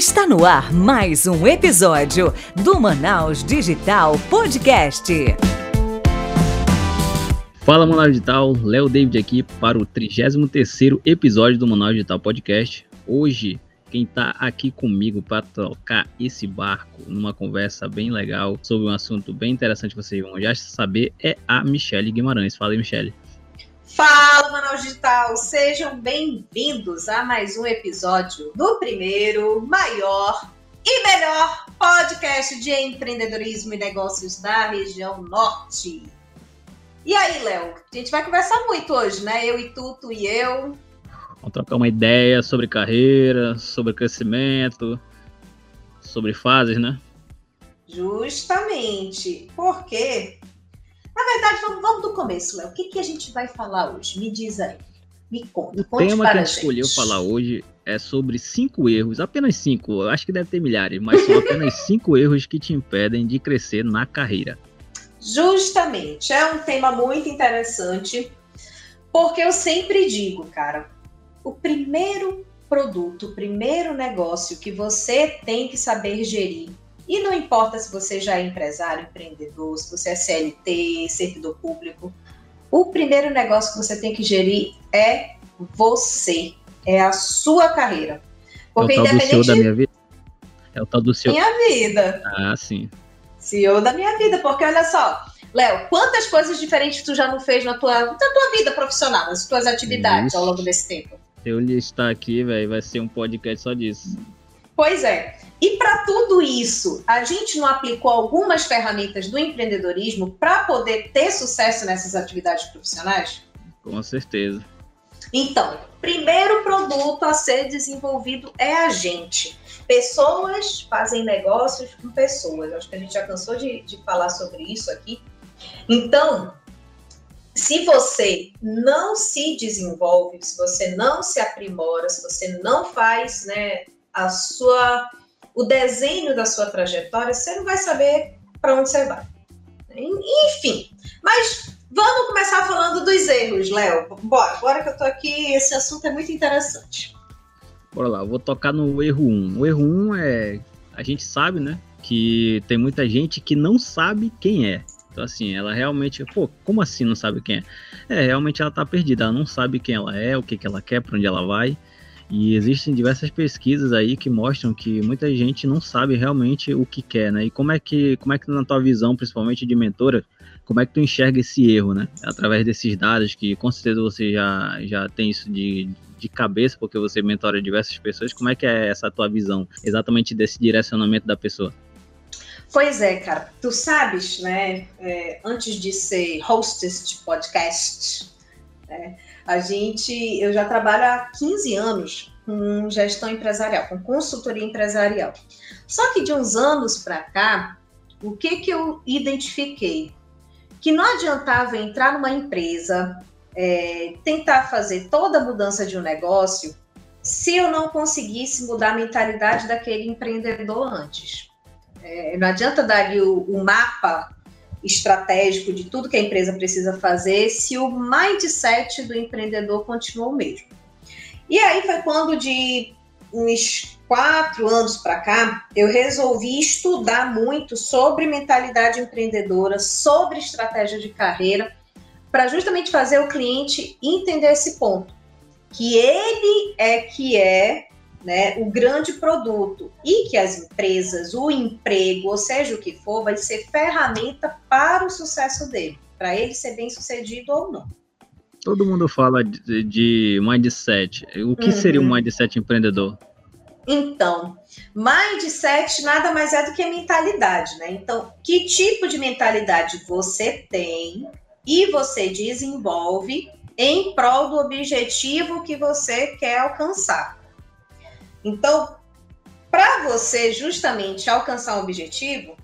Está no ar mais um episódio do Manaus Digital Podcast. Fala Manaus Digital, Léo David aqui para o 33º episódio do Manaus Digital Podcast. Hoje, quem está aqui comigo para tocar esse barco numa conversa bem legal sobre um assunto bem interessante que vocês vão já saber é a Michele Guimarães. Fala aí, Michele. Fala, Manaus Digital! Sejam bem-vindos a mais um episódio do primeiro, maior e melhor podcast de empreendedorismo e negócios da região norte. E aí, Léo? A gente vai conversar muito hoje, né? Eu e tu, tu e eu. Vamos trocar uma ideia sobre carreira, sobre crescimento, sobre fases, né? Justamente. Porque na verdade, vamos, vamos do começo, Léo. O que, que a gente vai falar hoje? Me diz aí. Me conta. O tema que a gente escolheu falar hoje é sobre cinco erros, apenas cinco, acho que deve ter milhares, mas são apenas cinco erros que te impedem de crescer na carreira. Justamente, é um tema muito interessante, porque eu sempre digo, cara, o primeiro produto, o primeiro negócio que você tem que saber gerir e não importa se você já é empresário, empreendedor, se você é CLT, servidor público, o primeiro negócio que você tem que gerir é você, é a sua carreira. Porque é o tal independente do CEO da minha vida? É o tal do CEO. Minha vida. Ah, sim. CEO da minha vida, porque olha só, Léo, quantas coisas diferentes tu já não fez na tua, na tua vida profissional, nas tuas atividades Isso. ao longo desse tempo? Se eu listar aqui, velho, vai ser um podcast só disso. Pois é. E para tudo isso, a gente não aplicou algumas ferramentas do empreendedorismo para poder ter sucesso nessas atividades profissionais? Com certeza. Então, primeiro produto a ser desenvolvido é a gente. Pessoas fazem negócios com pessoas. Acho que a gente já cansou de, de falar sobre isso aqui. Então, se você não se desenvolve, se você não se aprimora, se você não faz né, a sua, o desenho da sua trajetória, você não vai saber para onde você vai. Enfim, mas vamos começar falando dos erros, Léo. Bora, bora que eu tô aqui, esse assunto é muito interessante. Bora lá, eu vou tocar no erro 1. O erro 1 é, a gente sabe, né, que tem muita gente que não sabe quem é. Então, assim, ela realmente, pô, como assim não sabe quem é? É, realmente ela tá perdida, ela não sabe quem ela é, o que, que ela quer, para onde ela vai. E existem diversas pesquisas aí que mostram que muita gente não sabe realmente o que quer, né? E como é que, como é que na tua visão, principalmente de mentora, como é que tu enxerga esse erro, né? Através desses dados que com certeza você já, já tem isso de, de cabeça, porque você mentora diversas pessoas, como é que é essa tua visão exatamente desse direcionamento da pessoa? Pois é, cara. Tu sabes, né? É, antes de ser hostess de podcast, né, a gente, eu já trabalho há 15 anos com gestão empresarial, com consultoria empresarial. Só que de uns anos para cá, o que que eu identifiquei? Que não adiantava entrar numa empresa, é, tentar fazer toda a mudança de um negócio, se eu não conseguisse mudar a mentalidade daquele empreendedor antes. É, não adianta dar ali o, o mapa estratégico de tudo que a empresa precisa fazer se o mindset do empreendedor continua o mesmo. E aí foi quando, de uns quatro anos para cá, eu resolvi estudar muito sobre mentalidade empreendedora, sobre estratégia de carreira, para justamente fazer o cliente entender esse ponto, que ele é que é né, o grande produto e que as empresas, o emprego, ou seja o que for, vai ser ferramenta para o sucesso dele, para ele ser bem sucedido ou não. Todo mundo fala de, de mindset. O que uhum. seria um mindset empreendedor? Então, mindset nada mais é do que mentalidade, né? Então, que tipo de mentalidade você tem e você desenvolve em prol do objetivo que você quer alcançar. Então, para você justamente alcançar um objetivo,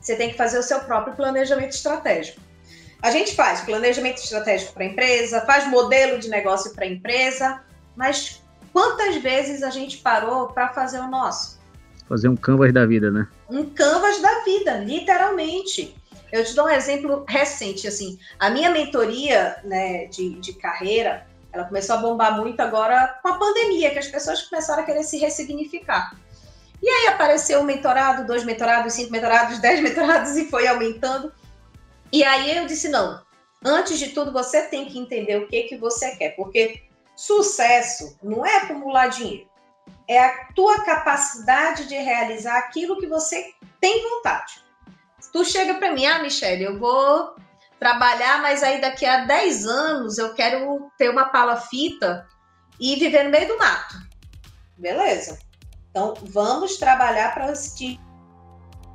você tem que fazer o seu próprio planejamento estratégico. A gente faz planejamento estratégico para a empresa, faz modelo de negócio para a empresa, mas quantas vezes a gente parou para fazer o nosso? Fazer um canvas da vida, né? Um canvas da vida, literalmente. Eu te dou um exemplo recente, assim, a minha mentoria né, de, de carreira, ela começou a bombar muito agora com a pandemia, que as pessoas começaram a querer se ressignificar. E aí apareceu um mentorado, dois mentorados, cinco mentorados, dez mentorados e foi aumentando. E aí eu disse: não, antes de tudo você tem que entender o que, que você quer, porque sucesso não é acumular dinheiro, é a tua capacidade de realizar aquilo que você tem vontade. Tu chega para mim, ah, Michelle, eu vou trabalhar, mas aí daqui a 10 anos eu quero ter uma palafita e viver no meio do mato. Beleza. Então, vamos trabalhar para assistir.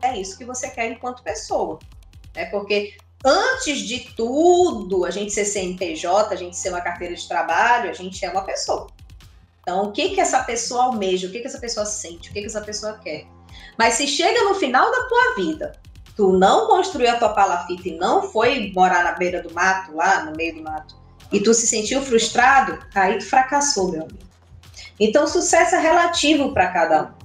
É isso que você quer enquanto pessoa. Né? Porque antes de tudo, a gente ser CNPJ, a gente ser uma carteira de trabalho, a gente é uma pessoa. Então, o que que essa pessoa almeja? O que que essa pessoa sente? O que que essa pessoa quer? Mas se chega no final da tua vida, tu não construiu a tua palafita e não foi morar na beira do mato, lá no meio do mato, e tu se sentiu frustrado, aí tu fracassou, meu amigo. Então, sucesso é relativo para cada um.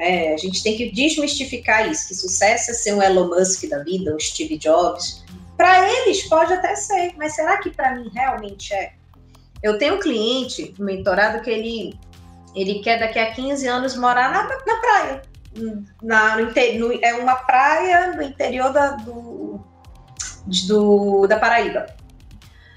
É, a gente tem que desmistificar isso, que sucesso é ser um Elon Musk da vida, um Steve Jobs. Para eles pode até ser, mas será que para mim realmente é? Eu tenho um cliente, um mentorado, que ele, ele quer daqui a 15 anos morar na, na praia. Na, no, no, é uma praia no interior da, do, do, da Paraíba.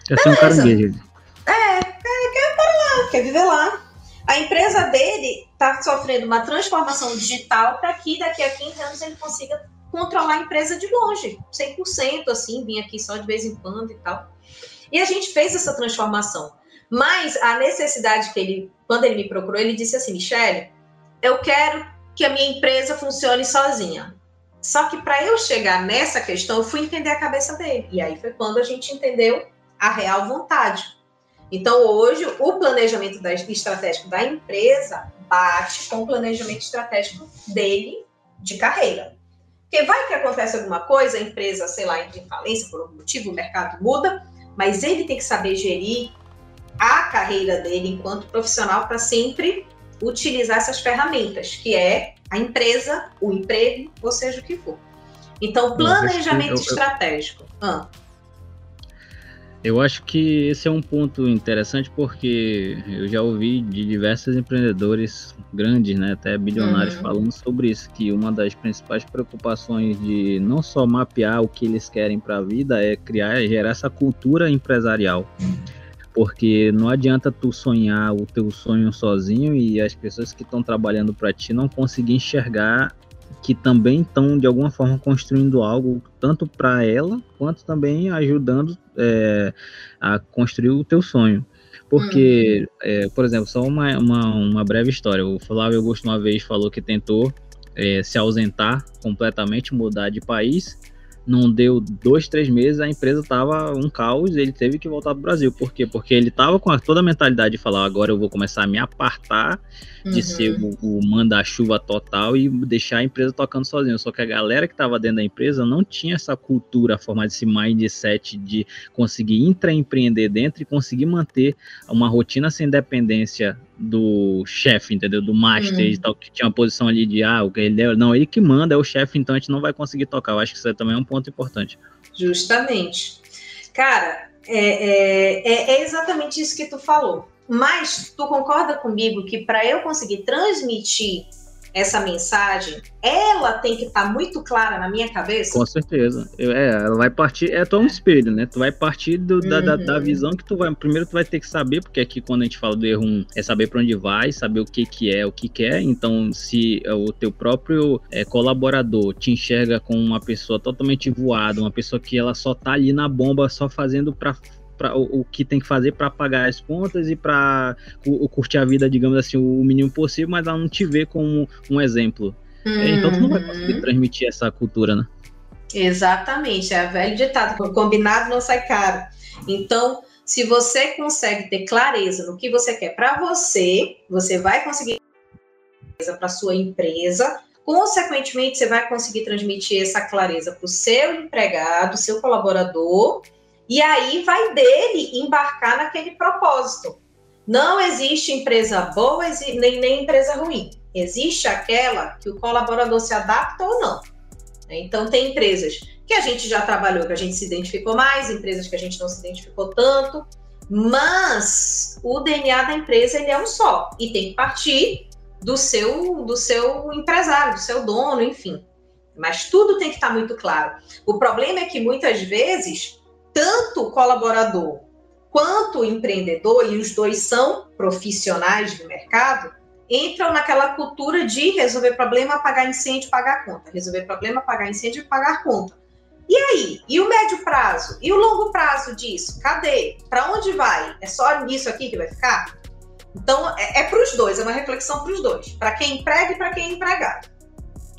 Eu sou um caranguejo. É, quer, quer para lá, quer viver lá. A empresa dele está sofrendo uma transformação digital para que daqui a 15 anos ele consiga controlar a empresa de longe, 100%, assim, vir aqui só de vez em quando e tal. E a gente fez essa transformação. Mas a necessidade que ele, quando ele me procurou, ele disse assim: Michele, eu quero que a minha empresa funcione sozinha. Só que para eu chegar nessa questão, eu fui entender a cabeça dele. E aí foi quando a gente entendeu a real vontade. Então, hoje, o planejamento da, estratégico da empresa bate com o planejamento estratégico dele de carreira. Porque vai que acontece alguma coisa, a empresa, sei lá, entra em falência por algum motivo, o mercado muda, mas ele tem que saber gerir a carreira dele enquanto profissional para sempre utilizar essas ferramentas, que é a empresa, o emprego, ou seja o que for. Então, planejamento eu, eu, estratégico. Ah. Eu acho que esse é um ponto interessante porque eu já ouvi de diversos empreendedores grandes, né, até bilionários, uhum. falando sobre isso, que uma das principais preocupações de não só mapear o que eles querem para a vida é criar, gerar essa cultura empresarial. Porque não adianta tu sonhar o teu sonho sozinho e as pessoas que estão trabalhando para ti não conseguir enxergar que também estão de alguma forma construindo algo tanto para ela quanto também ajudando é, a construir o teu sonho. Porque, uhum. é, por exemplo, só uma, uma, uma, breve história. O Flávio Augusto uma vez falou que tentou é, se ausentar completamente, mudar de país não deu dois, três meses, a empresa tava um caos ele teve que voltar pro Brasil. Por quê? Porque ele tava com a, toda a mentalidade de falar, agora eu vou começar a me apartar de uhum. ser o, o manda-chuva total e deixar a empresa tocando sozinho. Só que a galera que tava dentro da empresa não tinha essa cultura, formar esse mindset de conseguir intraempreender dentro e conseguir manter uma rotina sem dependência do chefe, entendeu? Do master uhum. e tal, que tinha uma posição ali de, ah, o que ele é, não, ele que manda, é o chefe, então a gente não vai conseguir tocar. Eu acho que isso também é um ponto importante. Justamente. Cara, é, é, é, é exatamente isso que tu falou. Mas tu concorda comigo que para eu conseguir transmitir essa mensagem, ela tem que estar tá muito clara na minha cabeça? Com certeza. Eu, é, ela vai partir, é tão um espelho, né? Tu vai partir do, da, uhum. da, da, uhum. visão que tu vai. Primeiro tu vai ter que saber, porque aqui quando a gente fala do erro 1, é saber para onde vai, saber o que que é, o que quer. Então, se o teu próprio é, colaborador te enxerga como uma pessoa totalmente voada, uma pessoa que ela só tá ali na bomba, só fazendo para pra, o, o, que tem que fazer para pagar as contas e para curtir a vida, digamos assim, o mínimo possível, mas ela não te vê como um exemplo. Uhum. Então tu não vai conseguir uhum. transmitir essa cultura, né? Exatamente, é velho ditado, combinado não sai caro. Então, se você consegue ter clareza no que você quer para você, você vai conseguir para sua empresa. Consequentemente, você vai conseguir transmitir essa clareza para o seu empregado, seu colaborador e aí vai dele embarcar naquele propósito. Não existe empresa boa nem, nem empresa ruim. Existe aquela que o colaborador se adapta ou não. Então, tem empresas que a gente já trabalhou, que a gente se identificou mais, empresas que a gente não se identificou tanto, mas o DNA da empresa ele é um só e tem que partir do seu do seu empresário, do seu dono, enfim. Mas tudo tem que estar muito claro. O problema é que muitas vezes tanto colaborador quanto empreendedor, e os dois são profissionais do mercado, entram naquela cultura de resolver problema, apagar incêndio, pagar conta. Resolver problema, apagar incêndio pagar conta. E aí? E o médio prazo? E o longo prazo disso? Cadê? Para onde vai? É só nisso aqui que vai ficar? Então, é, é para os dois, é uma reflexão para os dois. Para quem emprega e para quem é empregado.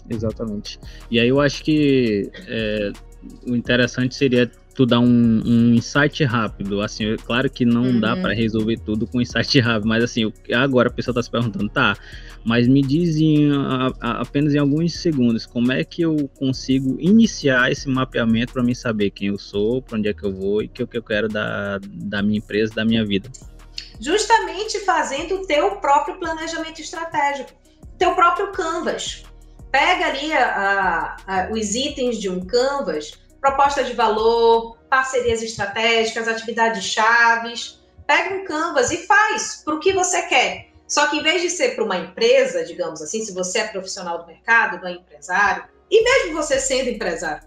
Exatamente. E aí eu acho que é, o interessante seria tu dar um, um insight rápido. Assim, claro que não uhum. dá para resolver tudo com insight rápido, mas assim, agora a pessoa tá se perguntando, tá, mas me diz em, a, a, apenas em alguns segundos como é que eu consigo iniciar esse mapeamento para mim saber quem eu sou, para onde é que eu vou e o que, que eu quero da, da minha empresa, da minha vida. Justamente fazendo o teu próprio planejamento estratégico, teu próprio canvas. Pega ali a, a, os itens de um canvas proposta de valor, parcerias estratégicas, atividades chaves. Pega um canvas e faz para o que você quer. Só que em vez de ser para uma empresa, digamos assim, se você é profissional do mercado, não é empresário, e mesmo você sendo empresário,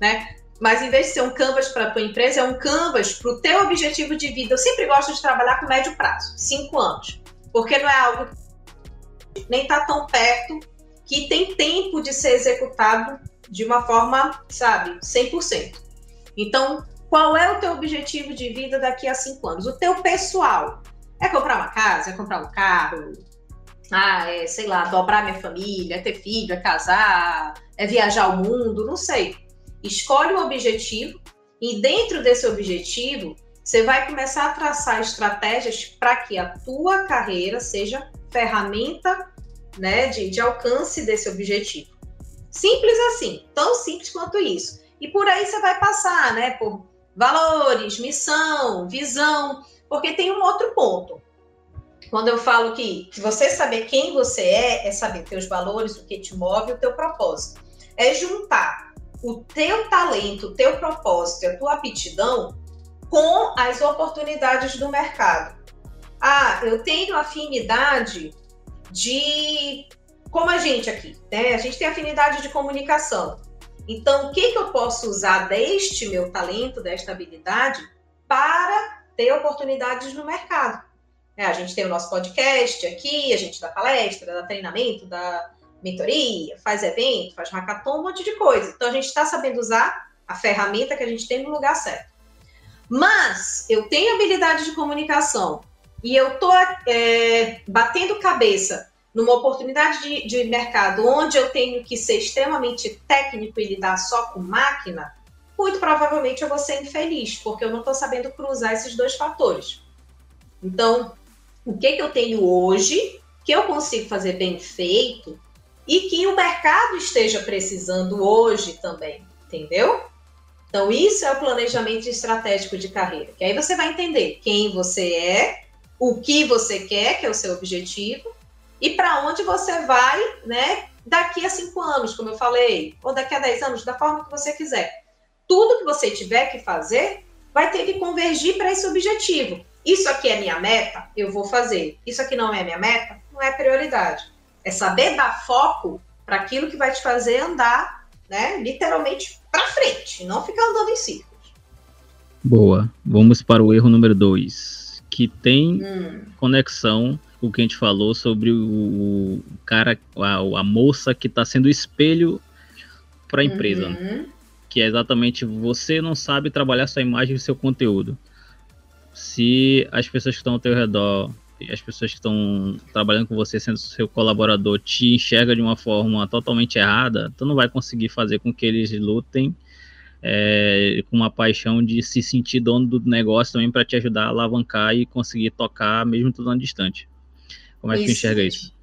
né? Mas em vez de ser um canvas para a tua empresa, é um canvas para o teu objetivo de vida. Eu sempre gosto de trabalhar com médio prazo, cinco anos, porque não é algo que nem está tão perto que tem tempo de ser executado de uma forma, sabe, 100%. Então, qual é o teu objetivo de vida daqui a cinco anos? O teu pessoal é comprar uma casa, é comprar um carro, ah, é, sei lá, dobrar minha família, é ter filho, é casar, é viajar o mundo, não sei. Escolhe um objetivo e dentro desse objetivo, você vai começar a traçar estratégias para que a tua carreira seja ferramenta né, de, de alcance desse objetivo. Simples assim, tão simples quanto isso. E por aí você vai passar, né, por valores, missão, visão, porque tem um outro ponto. Quando eu falo que, que você saber quem você é, é saber teus valores, o que te move, o teu propósito. É juntar o teu talento, o teu propósito, a tua aptidão com as oportunidades do mercado. Ah, eu tenho afinidade de como a gente aqui, né? A gente tem afinidade de comunicação. Então, o que, que eu posso usar deste meu talento, desta habilidade, para ter oportunidades no mercado? É, a gente tem o nosso podcast aqui, a gente dá palestra, dá treinamento, dá mentoria, faz evento, faz hackathon, um monte de coisa. Então, a gente está sabendo usar a ferramenta que a gente tem no lugar certo. Mas eu tenho habilidade de comunicação e eu estou é, batendo cabeça numa oportunidade de, de mercado onde eu tenho que ser extremamente técnico e lidar só com máquina, muito provavelmente eu vou ser infeliz, porque eu não estou sabendo cruzar esses dois fatores. Então, o que, que eu tenho hoje, que eu consigo fazer bem feito e que o mercado esteja precisando hoje também, entendeu? Então, isso é o planejamento estratégico de carreira, que aí você vai entender quem você é, o que você quer, que é o seu objetivo, e para onde você vai, né, daqui a cinco anos, como eu falei, ou daqui a dez anos, da forma que você quiser. Tudo que você tiver que fazer vai ter que convergir para esse objetivo. Isso aqui é minha meta, eu vou fazer. Isso aqui não é minha meta, não é prioridade. É saber dar foco para aquilo que vai te fazer andar, né, literalmente para frente, não ficar andando em círculos. Boa. Vamos para o erro número dois, que tem hum. conexão o que a gente falou sobre o, cara, a, a, moça que está sendo espelho para a empresa. Uhum. Né? Que é exatamente você não sabe trabalhar sua imagem e seu conteúdo. Se as pessoas que estão ao teu redor, as pessoas que estão trabalhando com você, sendo seu colaborador, te enxerga de uma forma totalmente errada, tu não vai conseguir fazer com que eles lutem é, com uma paixão de se sentir dono do negócio também para te ajudar a alavancar e conseguir tocar mesmo tudo distante. Como é que isso. enxerga isso?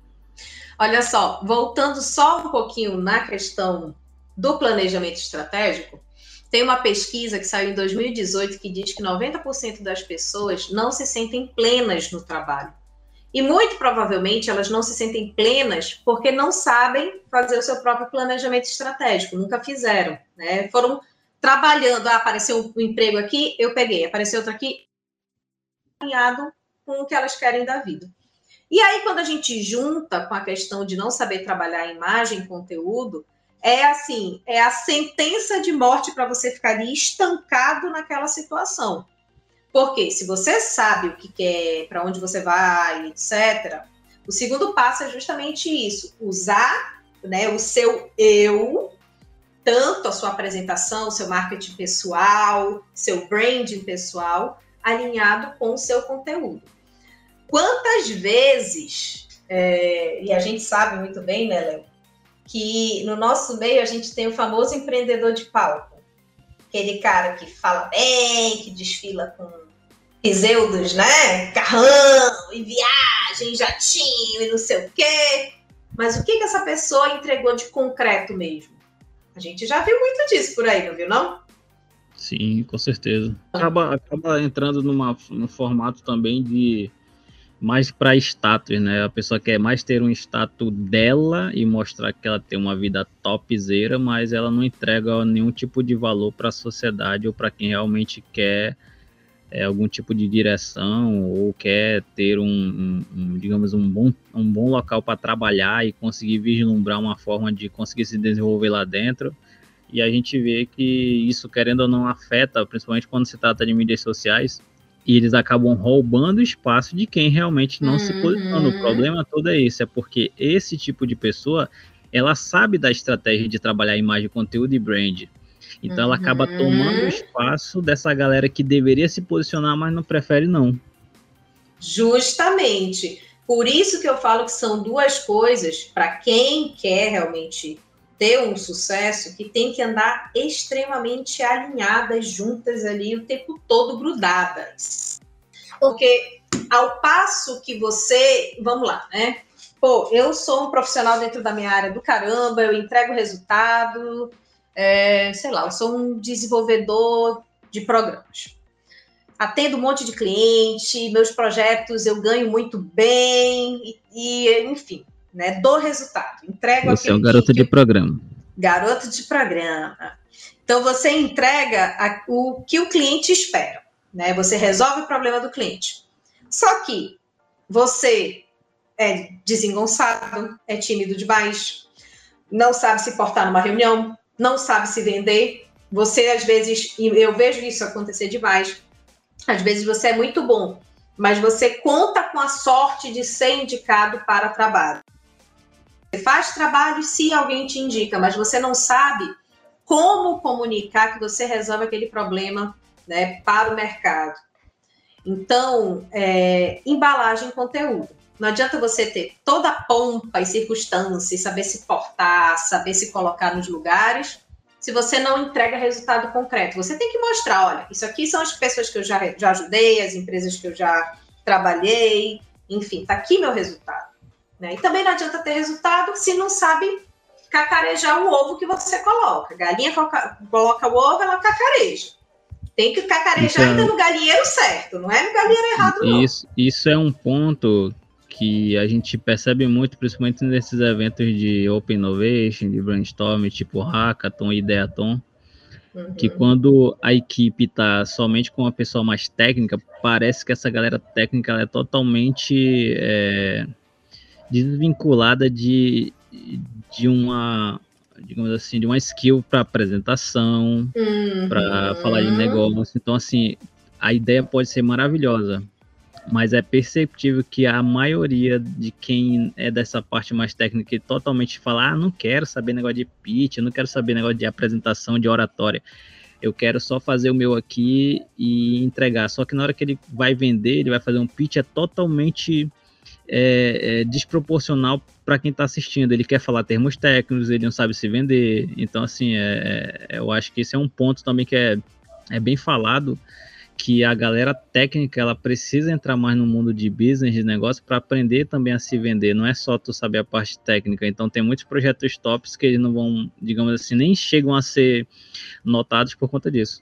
Olha só, voltando só um pouquinho na questão do planejamento estratégico, tem uma pesquisa que saiu em 2018 que diz que 90% das pessoas não se sentem plenas no trabalho. E muito provavelmente elas não se sentem plenas porque não sabem fazer o seu próprio planejamento estratégico, nunca fizeram, né? Foram trabalhando, ah, apareceu um emprego aqui, eu peguei, apareceu outro aqui, alinhado com o que elas querem da vida. E aí, quando a gente junta com a questão de não saber trabalhar imagem conteúdo, é assim, é a sentença de morte para você ficar ali estancado naquela situação. Porque se você sabe o que quer, para onde você vai, etc., o segundo passo é justamente isso: usar né, o seu eu, tanto a sua apresentação, seu marketing pessoal, seu branding pessoal, alinhado com o seu conteúdo. Quantas vezes, é, e a gente sabe muito bem, né, Léo, que no nosso meio a gente tem o famoso empreendedor de palco. Aquele cara que fala bem, que desfila com Iseudos, né? Carrão, e viagem, jatinho e não sei o quê. Mas o que, que essa pessoa entregou de concreto mesmo? A gente já viu muito disso por aí, não viu, não? Sim, com certeza. Acaba, acaba entrando numa, num formato também de mais para status, né? A pessoa quer mais ter um status dela e mostrar que ela tem uma vida topzera, mas ela não entrega nenhum tipo de valor para a sociedade ou para quem realmente quer é, algum tipo de direção ou quer ter um, um, um digamos, um bom, um bom local para trabalhar e conseguir vislumbrar uma forma de conseguir se desenvolver lá dentro. E a gente vê que isso, querendo ou não, afeta, principalmente quando se trata de mídias sociais, e eles acabam roubando o espaço de quem realmente não uhum. se posiciona. O problema todo é esse, é porque esse tipo de pessoa, ela sabe da estratégia de trabalhar imagem, conteúdo e brand. Então uhum. ela acaba uhum. tomando o espaço dessa galera que deveria se posicionar, mas não prefere não. Justamente. Por isso que eu falo que são duas coisas para quem quer realmente ter um sucesso que tem que andar extremamente alinhadas, juntas ali o tempo todo grudadas. Porque ao passo que você, vamos lá, né? Pô, eu sou um profissional dentro da minha área do caramba, eu entrego resultado, é, sei lá, eu sou um desenvolvedor de programas. Atendo um monte de cliente, meus projetos eu ganho muito bem, e, e enfim, né? Do resultado. Entrego Você é um garoto de programa. Garoto de programa. Então você entrega a, o que o cliente espera, né? Você resolve o problema do cliente. Só que você é desengonçado, é tímido demais, não sabe se portar numa reunião, não sabe se vender. Você às vezes, e eu vejo isso acontecer demais. Às vezes você é muito bom, mas você conta com a sorte de ser indicado para trabalho. Você faz trabalho se alguém te indica, mas você não sabe como comunicar que você resolve aquele problema né, para o mercado. Então, é, embalagem conteúdo. Não adianta você ter toda a pompa e circunstância, saber se portar, saber se colocar nos lugares, se você não entrega resultado concreto. Você tem que mostrar, olha, isso aqui são as pessoas que eu já, já ajudei, as empresas que eu já trabalhei, enfim, tá aqui meu resultado. Né? E também não adianta ter resultado se não sabe cacarejar o ovo que você coloca. Galinha coloca o ovo, ela cacareja. Tem que cacarejar então, ainda no galinheiro certo, não é no galinheiro errado, não. Isso, isso é um ponto que a gente percebe muito, principalmente nesses eventos de Open Innovation, de brainstorming, tipo Hackathon Ideathon, uhum. que quando a equipe está somente com uma pessoa mais técnica, parece que essa galera técnica é totalmente é, desvinculada de, de uma digamos assim, de uma skill para apresentação, uhum. para falar de negócio. Então, assim, a ideia pode ser maravilhosa, mas é perceptível que a maioria de quem é dessa parte mais técnica e totalmente fala, ah, não quero saber negócio de pitch, não quero saber negócio de apresentação, de oratória. Eu quero só fazer o meu aqui e entregar. Só que na hora que ele vai vender, ele vai fazer um pitch, é totalmente é, é desproporcional para quem está assistindo. Ele quer falar termos técnicos, ele não sabe se vender. Então, assim, é, é, eu acho que esse é um ponto também que é, é bem falado que a galera técnica ela precisa entrar mais no mundo de business, de negócio, para aprender também a se vender. Não é só tu saber a parte técnica. Então tem muitos projetos tops que eles não vão, digamos assim, nem chegam a ser notados por conta disso.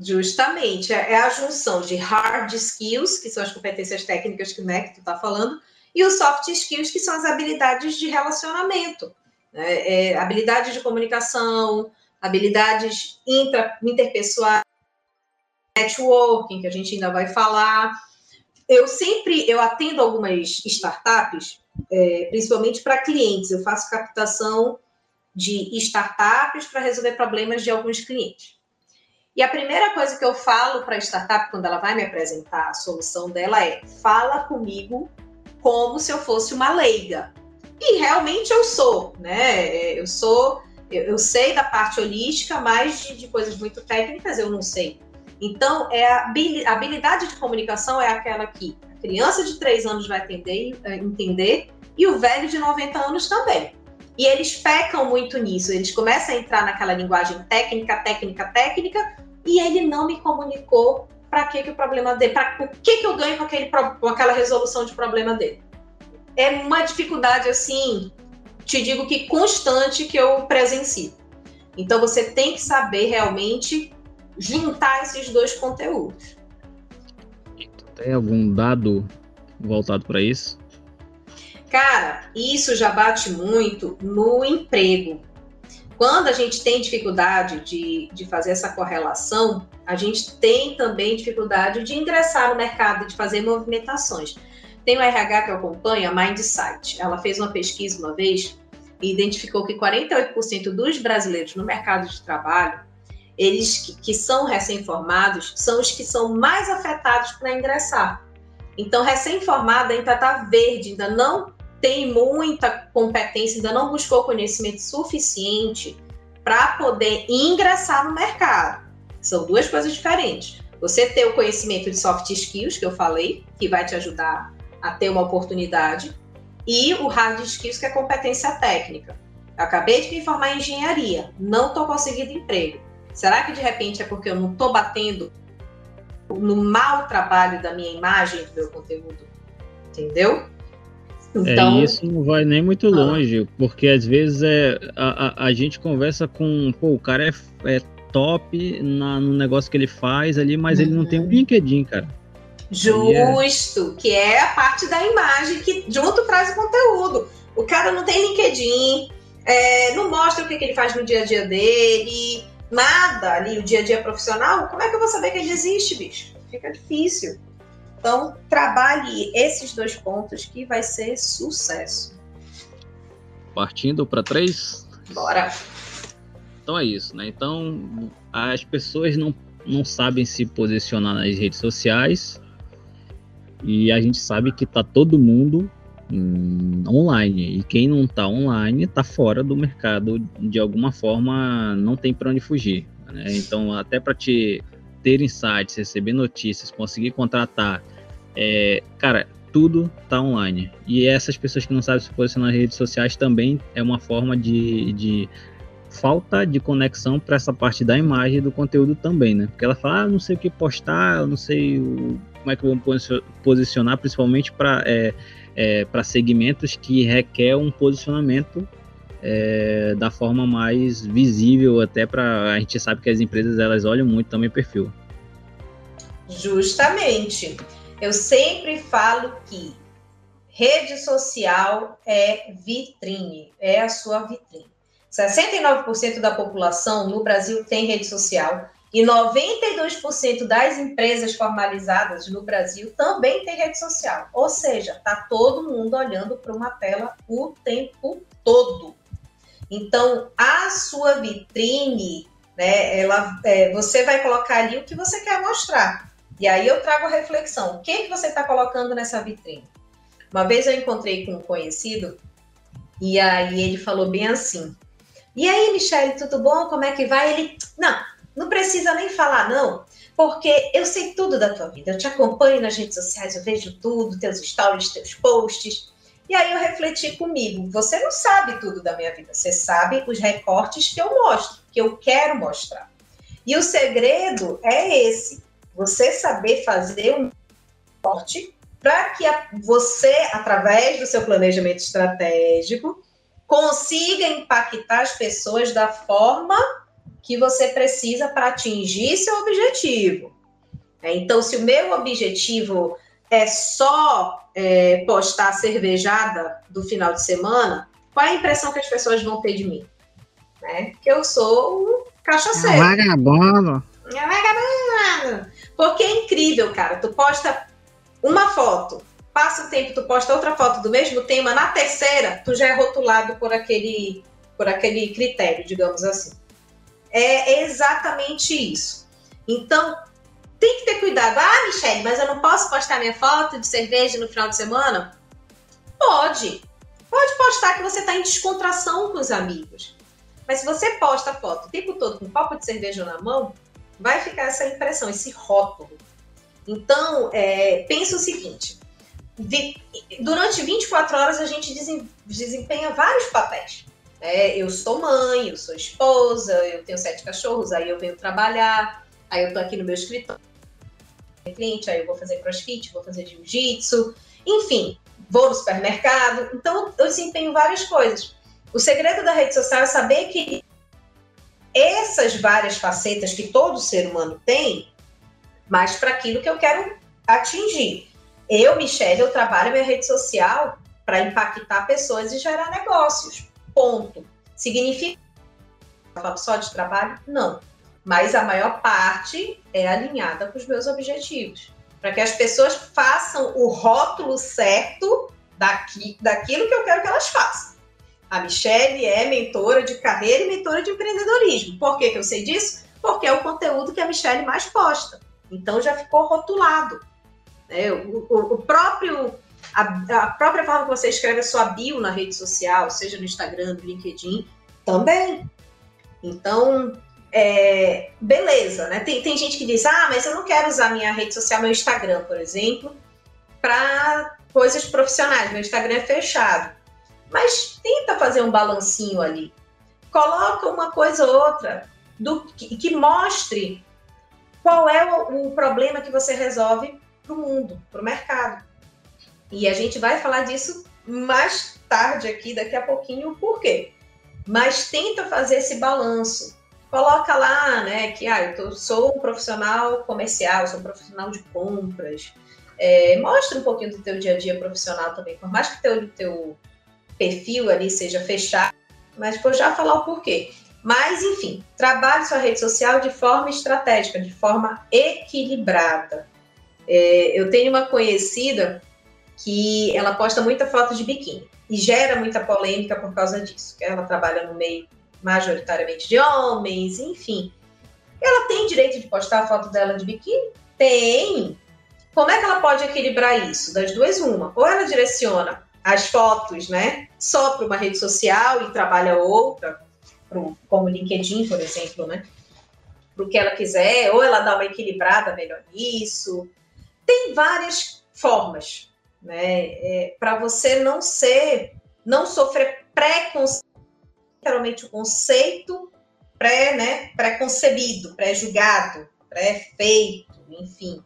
Justamente, é, é a junção de hard skills, que são as competências técnicas que, né, que tu está falando, e os soft skills, que são as habilidades de relacionamento, né? é, habilidades de comunicação, habilidades intra, interpessoais, networking, que a gente ainda vai falar. eu sempre eu atendo algumas startups, é, principalmente para clientes. Eu faço captação de startups para resolver problemas de alguns clientes. E a primeira coisa que eu falo para a startup quando ela vai me apresentar a solução dela é: fala comigo como se eu fosse uma leiga. E realmente eu sou, né? Eu sou, eu, eu sei da parte holística, mas de, de, coisas muito técnicas eu não sei. Então, é a habilidade de comunicação é aquela que a criança de 3 anos vai entender, eh, entender e o velho de 90 anos também. E eles pecam muito nisso, eles começam a entrar naquela linguagem técnica, técnica, técnica, e ele não me comunicou para que, que o problema dele, para o que, que eu ganho com, aquele, com aquela resolução de problema dele. É uma dificuldade, assim, te digo que constante que eu presencio. Então você tem que saber realmente juntar esses dois conteúdos. Tem algum dado voltado para isso? Cara, isso já bate muito no emprego. Quando a gente tem dificuldade de, de fazer essa correlação, a gente tem também dificuldade de ingressar no mercado, de fazer movimentações. Tem o RH que eu acompanho, a Mindsight. Ela fez uma pesquisa uma vez e identificou que 48% dos brasileiros no mercado de trabalho, eles que, que são recém-formados, são os que são mais afetados para ingressar. Então, recém-formado ainda está verde, ainda não tem muita competência, ainda não buscou conhecimento suficiente para poder ingressar no mercado. São duas coisas diferentes. Você ter o conhecimento de soft skills, que eu falei, que vai te ajudar a ter uma oportunidade, e o hard skills, que é competência técnica. Eu acabei de me formar em engenharia, não estou conseguindo emprego. Será que de repente é porque eu não estou batendo no mau trabalho da minha imagem, do meu conteúdo? Entendeu? É, então, é, isso não vai nem muito ah. longe, porque às vezes é, a, a, a, gente conversa com, pô, o cara é, é top na, no negócio que ele faz ali, mas uhum. ele não tem um uhum. LinkedIn, cara. Justo, é... que é a parte da imagem que junto traz o conteúdo. O cara não tem LinkedIn, é, não mostra o que, que, ele faz no dia a dia dele, nada ali, o dia a dia profissional. Como é que eu vou saber que ele existe, bicho? Fica difícil. Então, trabalhe esses dois pontos que vai ser sucesso. Partindo para três? Bora! Então é isso, né? Então, as pessoas não, não sabem se posicionar nas redes sociais e a gente sabe que tá todo mundo hum, online e quem não tá online tá fora do mercado de alguma forma, não tem para onde fugir. Né? Então, até para te ter insights, receber notícias, conseguir contratar. É, cara, tudo tá online. E essas pessoas que não sabem se posicionar nas redes sociais também é uma forma de, de falta de conexão para essa parte da imagem e do conteúdo também, né? Porque ela fala, ah, não sei o que postar, não sei o, como é que eu vou posicionar, principalmente para é, é, para segmentos que requer um posicionamento é, da forma mais visível, até para a gente sabe que as empresas elas olham muito também perfil. Justamente. Eu sempre falo que rede social é vitrine, é a sua vitrine. 69% da população no Brasil tem rede social e 92% das empresas formalizadas no Brasil também tem rede social. Ou seja, está todo mundo olhando para uma tela o tempo todo. Então, a sua vitrine, né, ela, é, você vai colocar ali o que você quer mostrar. E aí eu trago a reflexão: o que, que você está colocando nessa vitrine? Uma vez eu encontrei com um conhecido e aí ele falou bem assim: E aí, Michele, tudo bom? Como é que vai? Ele, não, não precisa nem falar, não, porque eu sei tudo da tua vida. Eu te acompanho nas redes sociais, eu vejo tudo, teus stories, teus posts. E aí eu refleti comigo, você não sabe tudo da minha vida, você sabe os recortes que eu mostro, que eu quero mostrar. E o segredo é esse, você saber fazer um recorte para que você, através do seu planejamento estratégico, consiga impactar as pessoas da forma que você precisa para atingir seu objetivo. Então, se o meu objetivo é só é, postar a cervejada do final de semana, qual é a impressão que as pessoas vão ter de mim? Né? Que eu sou um cachaceiro. É vagabundo. É vagabundo. Porque é incrível, cara. Tu posta uma foto, passa o tempo, tu posta outra foto do mesmo tema, na terceira, tu já é rotulado por aquele, por aquele critério, digamos assim. É exatamente isso. Então, tem que ter cuidado. Ah, Michelle, mas eu não posso postar minha foto de cerveja no final de semana? Pode. Pode postar que você está em descontração com os amigos. Mas se você posta a foto o tempo todo com um copo de cerveja na mão, vai ficar essa impressão, esse rótulo. Então, é, pensa o seguinte: durante 24 horas a gente desempenha vários papéis. É, eu sou mãe, eu sou esposa, eu tenho sete cachorros, aí eu venho trabalhar, aí eu tô aqui no meu escritório, cliente, aí eu vou fazer crossfit, vou fazer jiu-jitsu, enfim, vou no supermercado. Então, eu desempenho várias coisas. O segredo da rede social é saber que essas várias facetas que todo ser humano tem, mas para aquilo que eu quero atingir. Eu, Michelle, eu trabalho minha rede social para impactar pessoas e gerar negócios. Ponto. Significa só de trabalho? Não. Mas a maior parte é alinhada com os meus objetivos. Para que as pessoas façam o rótulo certo daqui, daquilo que eu quero que elas façam. A Michelle é mentora de carreira e mentora de empreendedorismo. Por que, que eu sei disso? Porque é o conteúdo que a Michelle mais posta. Então já ficou rotulado. Né? O, o, o próprio a, a, própria forma que você escreve a sua bio na rede social, seja no Instagram, no LinkedIn, também. Então, é, beleza, né? Tem, tem gente que diz, ah, mas eu não quero usar minha rede social, meu Instagram, por exemplo, para coisas profissionais. Meu Instagram é fechado. Mas tenta fazer um balancinho ali. Coloca uma coisa ou outra do que, que mostre qual é o, o problema que você resolve para o mundo, para o mercado. E a gente vai falar disso mais tarde aqui, daqui a pouquinho, por quê? Mas tenta fazer esse balanço. Coloca lá, né, que ah, eu tô, sou um profissional comercial, sou um profissional de compras. É, mostra um pouquinho do teu dia a dia profissional também, por mais que teu, teu perfil ali seja fechado, mas vou já falar o porquê. Mas, enfim, trabalhe sua rede social de forma estratégica, de forma equilibrada. É, eu tenho uma conhecida que ela posta muita foto de biquíni e gera muita polêmica por causa disso. Ela trabalha no meio majoritariamente de homens, enfim. Ela tem direito de postar a foto dela de biquíni? Tem. Como é que ela pode equilibrar isso? Das duas, uma. Ou ela direciona as fotos, né, só para uma rede social e trabalha outra, pro, como o LinkedIn, por exemplo, né, para o que ela quiser, ou ela dá uma equilibrada melhor nisso. Tem várias formas, né, é, para você não ser, não sofrer preconceito, literalmente o conceito pré, né, pré-concebido, pré-julgado, pré-feito, enfim.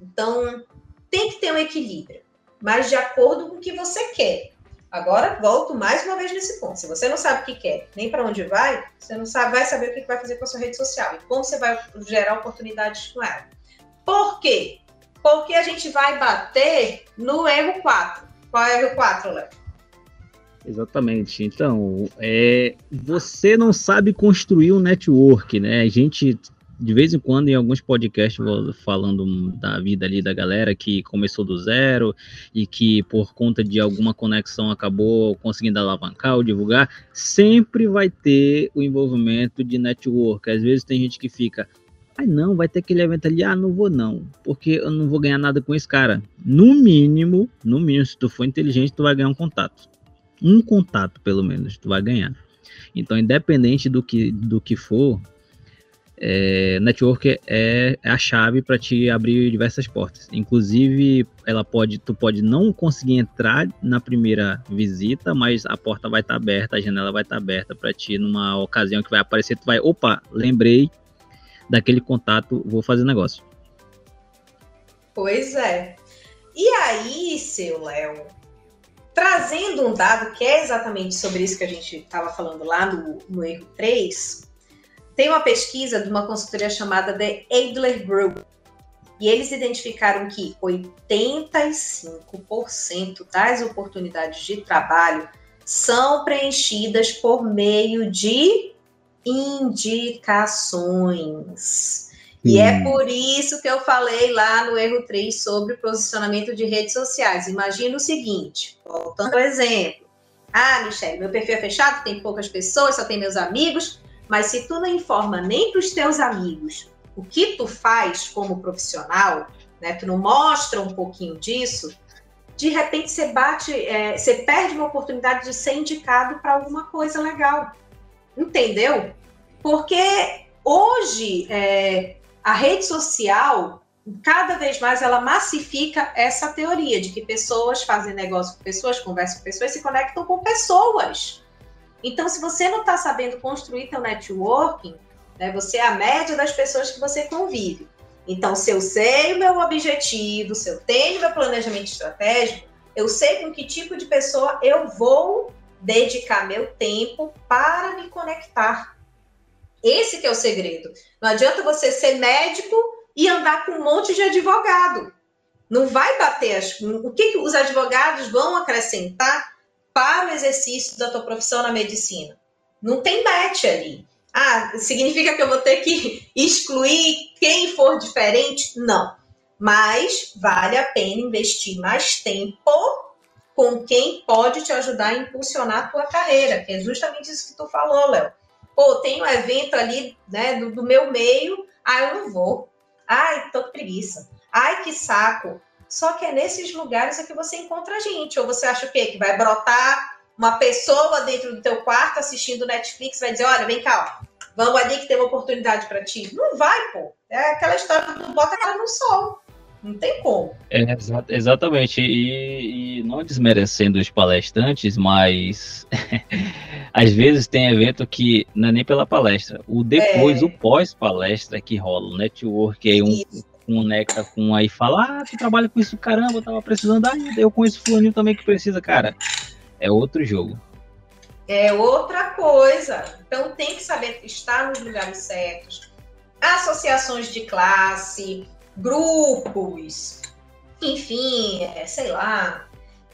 Então, tem que ter um equilíbrio mas de acordo com o que você quer. Agora, volto mais uma vez nesse ponto. Se você não sabe o que quer, nem para onde vai, você não sabe, vai saber o que vai fazer com a sua rede social e como você vai gerar oportunidades com ela. Por quê? Porque a gente vai bater no erro 4. Qual é o erro 4, Léo? Exatamente. Então, é, você não sabe construir um network, né? A gente de vez em quando em alguns podcasts falando da vida ali da galera que começou do zero e que por conta de alguma conexão acabou conseguindo alavancar ou divulgar, sempre vai ter o envolvimento de network. Às vezes tem gente que fica, ai não, vai ter aquele evento ali, ah, não vou não, porque eu não vou ganhar nada com esse cara. No mínimo, no mínimo, se tu for inteligente, tu vai ganhar um contato. Um contato, pelo menos, tu vai ganhar. Então, independente do que, do que for, é, network é, é a chave para te abrir diversas portas. Inclusive, ela pode, tu pode não conseguir entrar na primeira visita, mas a porta vai estar tá aberta, a janela vai estar tá aberta para ti numa ocasião que vai aparecer, tu vai, opa, lembrei daquele contato, vou fazer negócio. Pois é. E aí, seu Léo, trazendo um dado que é exatamente sobre isso que a gente estava falando lá no, no erro 3, tem uma pesquisa de uma consultoria chamada The Adler Group, e eles identificaram que 85% das oportunidades de trabalho são preenchidas por meio de indicações. E é por isso que eu falei lá no erro 3 sobre posicionamento de redes sociais. Imagina o seguinte, voltando ao exemplo. Ah, Michelle, meu perfil é fechado, tem poucas pessoas, só tem meus amigos, mas se tu não informa nem para os teus amigos o que tu faz como profissional, né, tu não mostra um pouquinho disso, de repente você bate, é, você perde uma oportunidade de ser indicado para alguma coisa legal. Entendeu? Porque hoje é, a rede social, cada vez mais, ela massifica essa teoria de que pessoas fazem negócio com pessoas, conversam com pessoas, se conectam com pessoas. Então, se você não está sabendo construir seu networking, né, você é a média das pessoas que você convive. Então, se eu sei o meu objetivo, se eu tenho meu planejamento estratégico, eu sei com que tipo de pessoa eu vou dedicar meu tempo para me conectar. Esse que é o segredo. Não adianta você ser médico e andar com um monte de advogado. Não vai bater as... o que, que os advogados vão acrescentar para o exercício da tua profissão na medicina. Não tem match ali. Ah, significa que eu vou ter que excluir quem for diferente? Não. Mas vale a pena investir mais tempo com quem pode te ajudar a impulsionar a tua carreira, que é justamente isso que tu falou, Léo. Pô, tem um evento ali, né, do, do meu meio, ah, eu não vou. Ai, tô preguiça. Ai, que saco. Só que é nesses lugares é que você encontra gente. Ou você acha o quê? Que vai brotar uma pessoa dentro do teu quarto assistindo Netflix, vai dizer, olha, vem cá, ó, vamos ali que tem uma oportunidade para ti. Não vai, pô. É aquela história do bota a cara no sol. Não tem como. É, exa exatamente. E, e, não desmerecendo os palestrantes, mas às vezes tem evento que não é nem pela palestra. O depois, é. o pós-palestra que rola, o network, aí um, conecta com aí fala, ah, tu trabalha com isso, caramba, eu tava precisando, ah, eu conheço fulaninho também que precisa, cara. É outro jogo. É outra coisa. Então tem que saber estar nos lugares certos. Associações de classe, grupos, enfim, é, sei lá,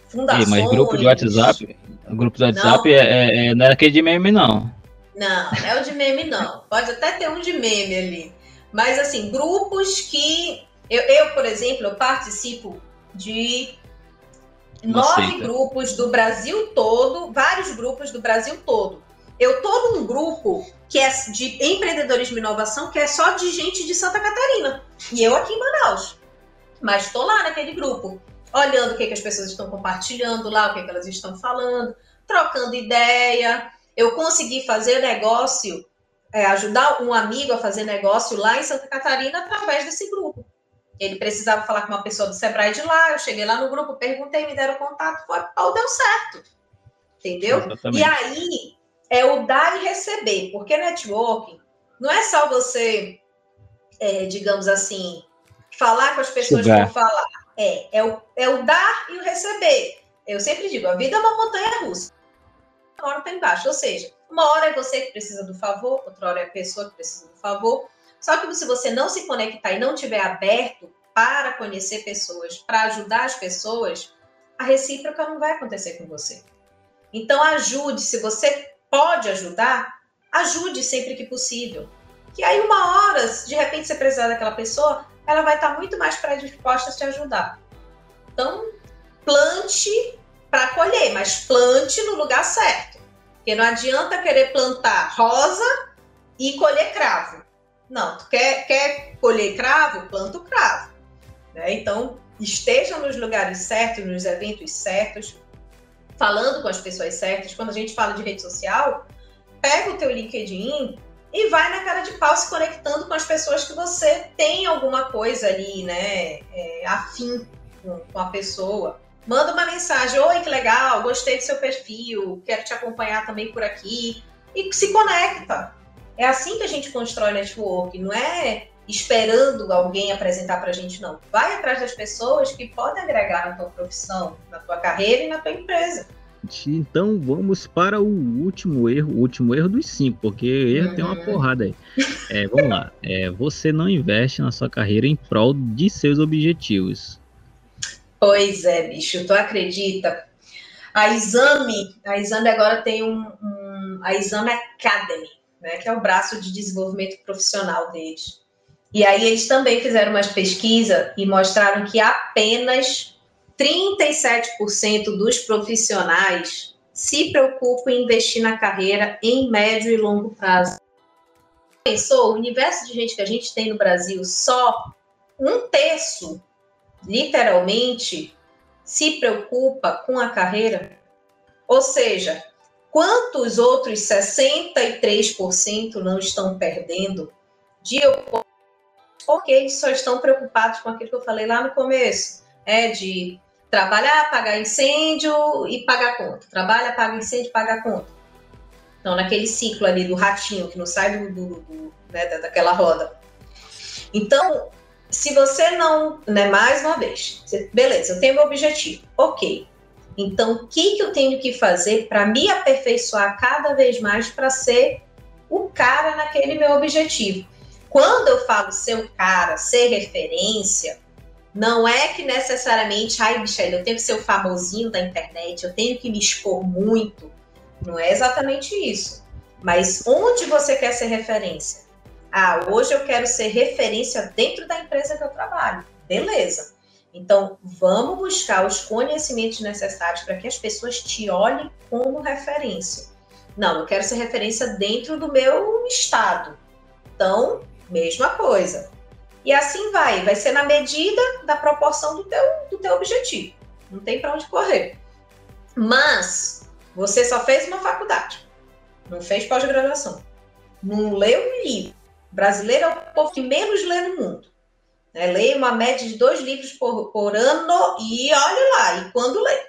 fundações. Ei, mas grupo de WhatsApp, grupo de WhatsApp não, é, é, é, não é aquele de meme, não. Não, não é o de meme, não. Pode até ter um de meme ali. Mas, assim, grupos que... Eu, eu por exemplo, eu participo de nove grupos do Brasil todo, vários grupos do Brasil todo. Eu tô num grupo que é de empreendedorismo e inovação, que é só de gente de Santa Catarina. E eu aqui em Manaus. Mas estou lá naquele grupo, olhando o que, que as pessoas estão compartilhando lá, o que, que elas estão falando, trocando ideia. Eu consegui fazer negócio, é, ajudar um amigo a fazer negócio lá em Santa Catarina através desse grupo. Ele precisava falar com uma pessoa do Sebrae de lá, eu cheguei lá no grupo, perguntei, me deram contato, foi, oh, deu certo. Entendeu? Exatamente. E aí, é o dar e receber, porque networking não é só você, é, digamos assim, falar com as pessoas Sugar. por falar. É, é o, é o dar e o receber. Eu sempre digo, a vida é uma montanha russa. Uma hora está embaixo, ou seja, uma hora é você que precisa do favor, outra hora é a pessoa que precisa do favor. Só que se você não se conectar e não tiver aberto para conhecer pessoas, para ajudar as pessoas, a recíproca não vai acontecer com você. Então ajude, se você pode ajudar, ajude sempre que possível. Que aí, uma hora, de repente, você precisar daquela pessoa, ela vai estar muito mais predisposta a te ajudar. Então, plante para colher, mas plante no lugar certo. Porque não adianta querer plantar rosa e colher cravo. Não, tu quer, quer colher cravo? Planta o cravo. Né? Então, estejam nos lugares certos, nos eventos certos, falando com as pessoas certas, quando a gente fala de rede social, pega o teu LinkedIn e vai na cara de pau se conectando com as pessoas que você tem alguma coisa ali, né, é, afim com, com, a pessoa. Manda uma mensagem, oi, que legal, gostei do seu perfil, quero te acompanhar também por aqui. E se conecta. É assim que a gente constrói network, não é esperando alguém apresentar para a gente, não. Vai atrás das pessoas que podem agregar na tua profissão, na tua carreira e na tua empresa. Então vamos para o último erro, o último erro dos cinco, porque erro uhum. tem uma uhum. porrada aí. É, vamos lá. É, você não investe na sua carreira em prol de seus objetivos. Pois é, bicho, tu acredita? A Exame, a Exame agora tem um, um a Exame Academy, né, que é o braço de desenvolvimento profissional deles E aí eles também fizeram umas pesquisas e mostraram que apenas 37% dos profissionais se preocupam em investir na carreira em médio e longo prazo. Pensou, o universo de gente que a gente tem no Brasil, só um terço, literalmente, se preocupa com a carreira? Ou seja, quantos outros 63% não estão perdendo de porque eles só estão preocupados com aquilo que eu falei lá no começo, é de trabalhar, pagar incêndio e pagar conta. Trabalha, paga incêndio, paga conta. Então, naquele ciclo ali do ratinho que não sai do, do, do né, daquela roda. Então, se você não, né, mais uma vez, você, beleza, eu tenho meu objetivo, ok. Então, o que, que eu tenho que fazer para me aperfeiçoar cada vez mais para ser o cara naquele meu objetivo? Quando eu falo ser o cara, ser referência, não é que necessariamente, ai, Michelle, eu tenho que ser o famosinho da internet, eu tenho que me expor muito. Não é exatamente isso. Mas onde você quer ser referência? Ah, hoje eu quero ser referência dentro da empresa que eu trabalho. Beleza. Então, vamos buscar os conhecimentos necessários para que as pessoas te olhem como referência. Não, eu quero ser referência dentro do meu estado. Então, mesma coisa. E assim vai, vai ser na medida da proporção do teu, do teu objetivo. Não tem para onde correr. Mas você só fez uma faculdade, não fez pós-graduação, não leu um livro. O brasileiro é o povo que menos lê no mundo. Né? Lê uma média de dois livros por, por ano e olha lá, e quando lê.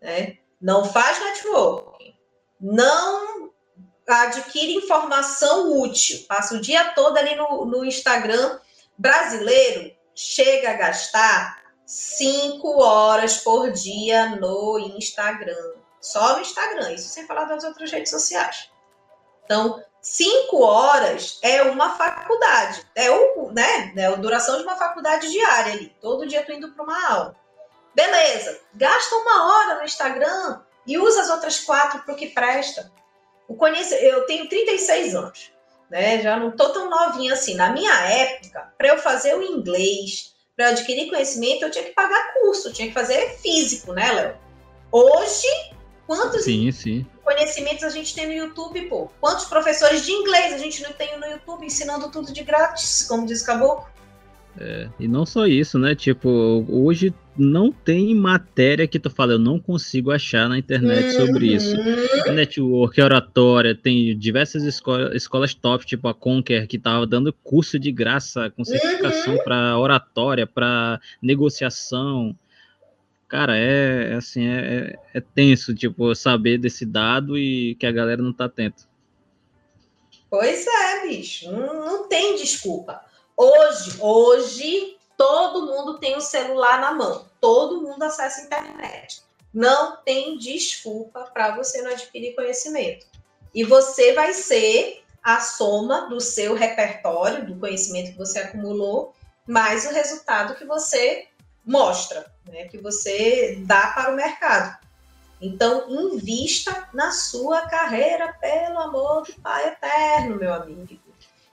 Né? Não faz networking, não adquire informação útil, passa o dia todo ali no, no Instagram brasileiro chega a gastar 5 horas por dia no Instagram. Só no Instagram, isso sem falar das outras redes sociais. Então, 5 horas é uma faculdade. É o, né, é a duração de uma faculdade diária ali. Todo dia tu indo para uma aula. Beleza, gasta uma hora no Instagram e usa as outras quatro para o que presta. O conhece... Eu tenho 36 anos né? Já não tô tão novinha assim. Na minha época, para eu fazer o inglês, para adquirir conhecimento, eu tinha que pagar curso, tinha que fazer físico, né, Léo? Hoje, quantos sim, sim. conhecimentos a gente tem no YouTube, pô? Quantos professores de inglês a gente não tem no YouTube ensinando tudo de grátis, como diz o Caboclo? É, e não só isso, né? Tipo, hoje não tem matéria que tu fala, eu não consigo achar na internet sobre isso. Uhum. Network, oratória, tem diversas escolas, escolas top, tipo a Conquer, que tava dando curso de graça com certificação Uhum. para oratória, para negociação. Cara, é, é assim, é, é- é tenso, tipo, saber desse dado e que a galera não tá atenta. Pois é, bicho. Não, não tem desculpa. Hoje, hoje, todo mundo tem o celular na mão. Todo mundo acessa a internet. Não tem desculpa para você não adquirir conhecimento. E você vai ser a soma do seu repertório, do conhecimento que você acumulou, mais o resultado que você mostra, né? que você dá para o mercado. Então, invista na sua carreira, pelo amor do Pai Eterno, meu amigo.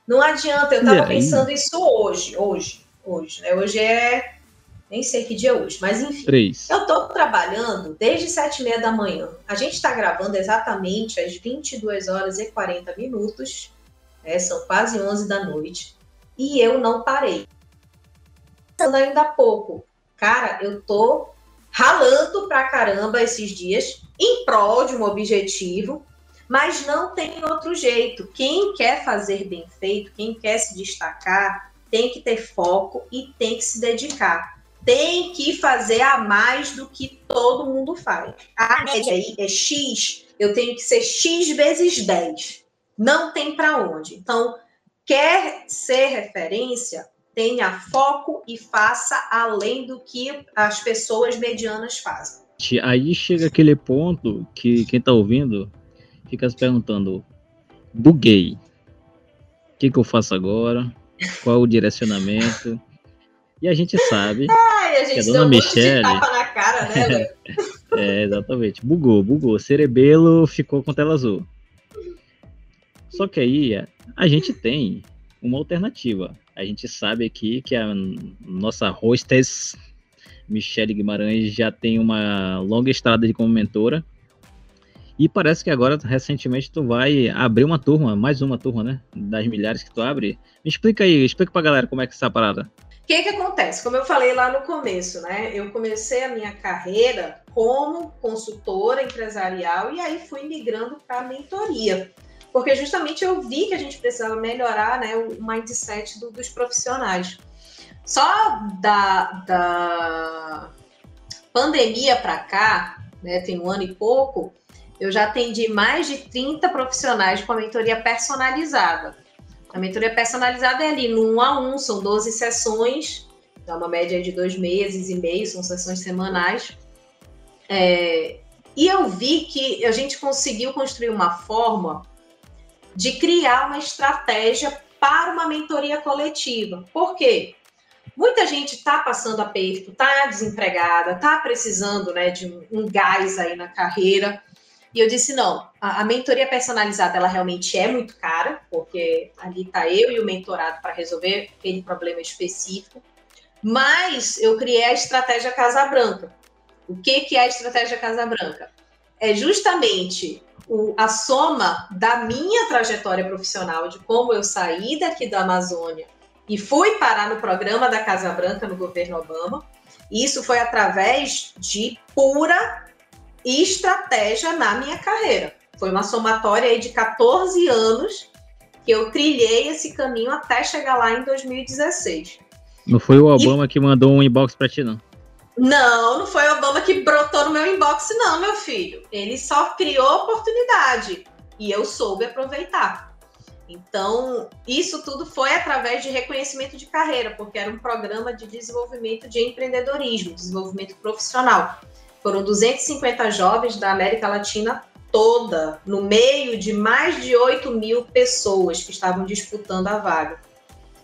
Não adianta, eu estava pensando isso hoje, hoje, hoje, né? Hoje é, nem sei que dia é hoje, mas enfim. Três. Eu estou trabalhando desde sete e meia da manhã. A gente está gravando exatamente às 22 horas e 40 minutos, né? são quase 11 da noite, e eu não parei. Pensando ainda há pouco, cara, eu tô ralando pra caramba esses dias em prol de um objetivo, mas não tem outro jeito. Quem quer fazer bem feito, quem quer se destacar, tem que ter foco e tem que se dedicar tem que fazer a mais do que todo mundo faz. A média aí é X, eu tenho que ser X vezes 10. Não tem para onde. Então, quer ser referência, tenha foco e faça além do que as pessoas medianas fazem. Aí chega aquele ponto que quem tá ouvindo fica se perguntando: buguei. O que, que eu faço agora? Qual o direcionamento? E a gente sabe, Ai, a Que a gente dona um Michele- tapa na cara, né? Léo? é, exatamente, bugou, bugou. Cerebelo ficou com tela azul. Só que aí a gente tem uma alternativa. A gente sabe aqui que a nossa hostess Michele Guimarães já tem uma longa estrada de como mentora. E parece que agora, recentemente, tu vai abrir uma turma, mais uma turma, né? Das milhares que tu abre. Me explica aí, explica pra galera como é que é essa parada. O que, que acontece? Como eu falei lá no começo, né? Eu comecei a minha carreira como consultora empresarial e aí fui migrando para a mentoria. Porque justamente eu vi que a gente precisava melhorar né, o mindset do, dos profissionais. Só da, da pandemia para cá, né, tem um ano e pouco, eu já atendi mais de 30 profissionais com a mentoria personalizada. A mentoria personalizada é ali no um a um, são 12 sessões, dá uma média de dois meses e meio, são sessões semanais. É, e eu vi que a gente conseguiu construir uma forma de criar uma estratégia para uma mentoria coletiva. Por quê? Muita gente está passando aperto, está desempregada, está precisando né, de um, um, gás aí na carreira. E eu disse, não, a, a, mentoria personalizada, ela realmente é muito cara, porque ali está eu e o mentorado para resolver aquele problema específico. Mas eu criei a estratégia Casa Branca. O que, que é a estratégia Casa Branca? É justamente o, a soma da minha trajetória profissional, de como eu saí daqui da Amazônia e fui parar no programa da Casa Branca no governo Obama. Isso foi através de pura estratégia na minha carreira. Foi uma somatória aí de 14 anos que eu trilhei esse caminho até chegar lá em 2016. Não foi o Obama e... que mandou um inbox para ti, não? Não, não foi o Obama que brotou no meu inbox, não, meu filho. Ele só criou oportunidade e eu soube aproveitar. Então, isso tudo foi através de reconhecimento de carreira, porque era um programa de desenvolvimento de empreendedorismo, desenvolvimento profissional. Foram 250 jovens da América Latina toda, no meio de mais de 8 mil pessoas que estavam disputando a vaga.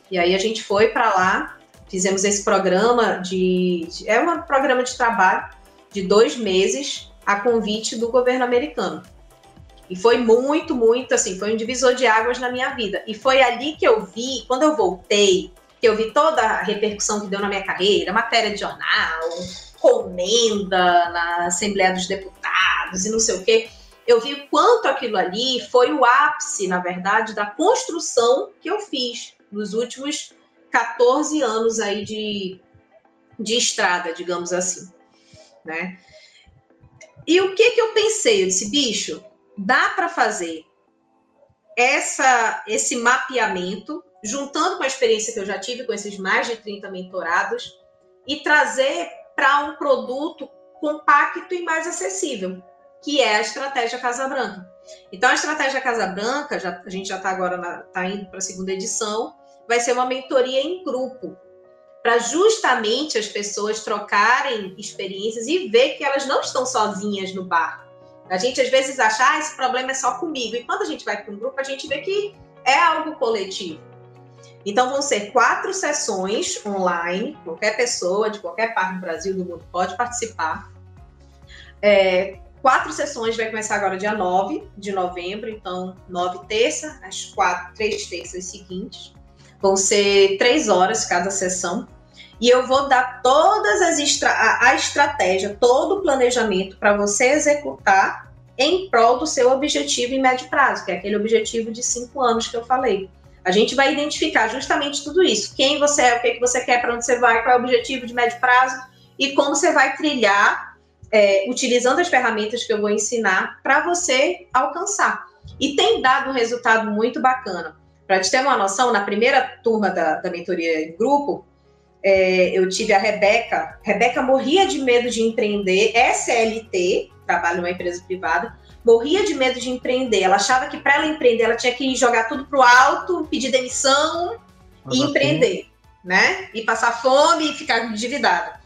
E aí a gente foi para lá, fizemos esse programa de. É um programa de trabalho de dois meses a convite do governo americano. E foi muito, muito assim, foi um divisor de águas na minha vida. E foi ali que eu vi, quando eu voltei, que eu vi toda a repercussão que deu na minha carreira, matéria de jornal, comenda na Assembleia dos Deputados e não sei o quê. Eu vi o quanto aquilo ali foi o ápice, na verdade, da construção que eu fiz nos últimos 14 anos aí de, de estrada, digamos assim, né? E o que que eu pensei? Eu disse, bicho, dá para fazer essa, esse mapeamento, juntando com a experiência que eu já tive com esses mais de 30 mentorados, e trazer para um produto compacto e mais acessível, que é a estratégia Casa Branca. Então, a estratégia Casa Branca, já, a gente já está agora tá indo para a segunda edição, vai ser uma mentoria em grupo, para justamente as pessoas trocarem experiências e ver que elas não estão sozinhas no barco a gente às vezes acha, ah, esse problema é só comigo. E quando a gente vai para um grupo, a gente vê que é algo coletivo. Então vão ser quatro sessões online, qualquer pessoa de qualquer parte do Brasil, do mundo pode participar. É, quatro sessões vai começar agora dia 9 de novembro, então nove terça, as quatro, três terças seguintes. Vão ser três horas cada sessão e eu vou dar todas as estra a, a estratégia, todo o planejamento para você executar em prol do seu objetivo em médio prazo, que é aquele objetivo de cinco anos que eu falei. A gente vai identificar justamente tudo isso: quem você é, o que, que você quer, para onde você vai, qual é o objetivo de médio prazo e como você vai trilhar, é, utilizando as ferramentas que eu vou ensinar para você alcançar. E tem dado um resultado muito bacana. Para te ter uma noção, na primeira turma da, da mentoria em grupo, é, eu tive a Rebeca. Rebeca morria de medo de empreender, SLT, trabalha numa empresa privada, morria de medo de empreender. Ela achava que para ela empreender, ela tinha que jogar tudo pro alto, pedir demissão e empreender, fome. né? E passar fome e ficar endividada.